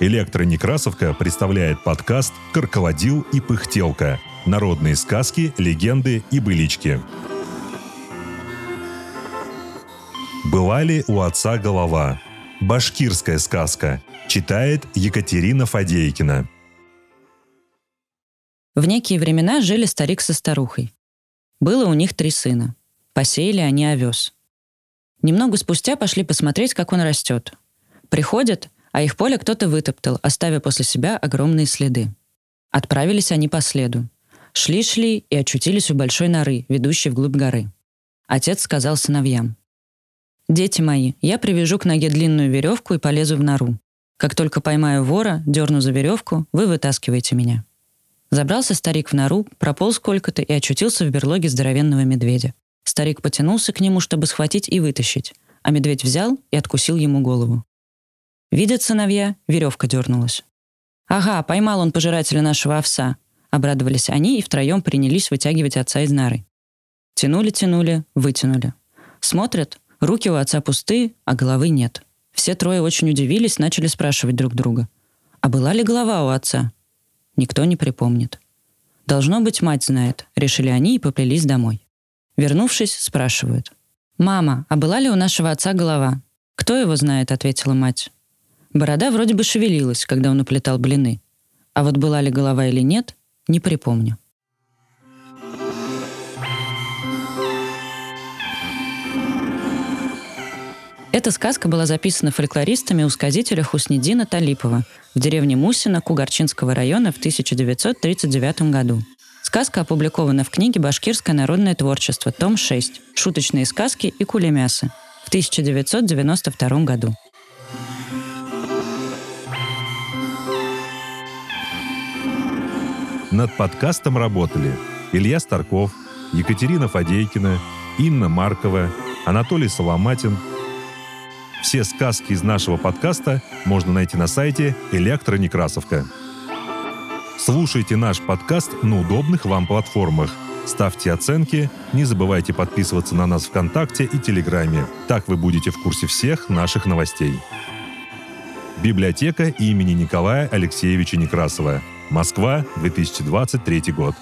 Электронекрасовка представляет подкаст «Карколодил и пыхтелка. Народные сказки, легенды и былички». «Была ли у отца голова?» Башкирская сказка. Читает Екатерина Фадейкина. В некие времена жили старик со старухой. Было у них три сына. Посеяли они овес. Немного спустя пошли посмотреть, как он растет. Приходят, а их поле кто-то вытоптал, оставив после себя огромные следы. Отправились они по следу. Шли-шли и очутились у большой норы, ведущей вглубь горы. Отец сказал сыновьям. «Дети мои, я привяжу к ноге длинную веревку и полезу в нору. Как только поймаю вора, дерну за веревку, вы вытаскиваете меня». Забрался старик в нору, прополз сколько-то и очутился в берлоге здоровенного медведя. Старик потянулся к нему, чтобы схватить и вытащить, а медведь взял и откусил ему голову. Видят сыновья, веревка дернулась. «Ага, поймал он пожирателя нашего овса», — обрадовались они и втроем принялись вытягивать отца из норы. Тянули-тянули, вытянули. Смотрят, руки у отца пустые, а головы нет. Все трое очень удивились, начали спрашивать друг друга. «А была ли голова у отца?» Никто не припомнит. «Должно быть, мать знает», — решили они и поплелись домой. Вернувшись, спрашивают. «Мама, а была ли у нашего отца голова?» «Кто его знает?» — ответила мать. Борода вроде бы шевелилась, когда он уплетал блины. А вот была ли голова или нет, не припомню. Эта сказка была записана фольклористами у сказителя Хуснедина Талипова в деревне Мусина Кугарчинского района в 1939 году. Сказка опубликована в книге «Башкирское народное творчество», том 6 «Шуточные сказки и кулемясы» в 1992 году. Над подкастом работали Илья Старков, Екатерина Фадейкина, Инна Маркова, Анатолий Соломатин. Все сказки из нашего подкаста можно найти на сайте «Электронекрасовка». Слушайте наш подкаст на удобных вам платформах. Ставьте оценки, не забывайте подписываться на нас ВКонтакте и Телеграме. Так вы будете в курсе всех наших новостей. Библиотека имени Николая Алексеевича Некрасова – Москва, 2023 год.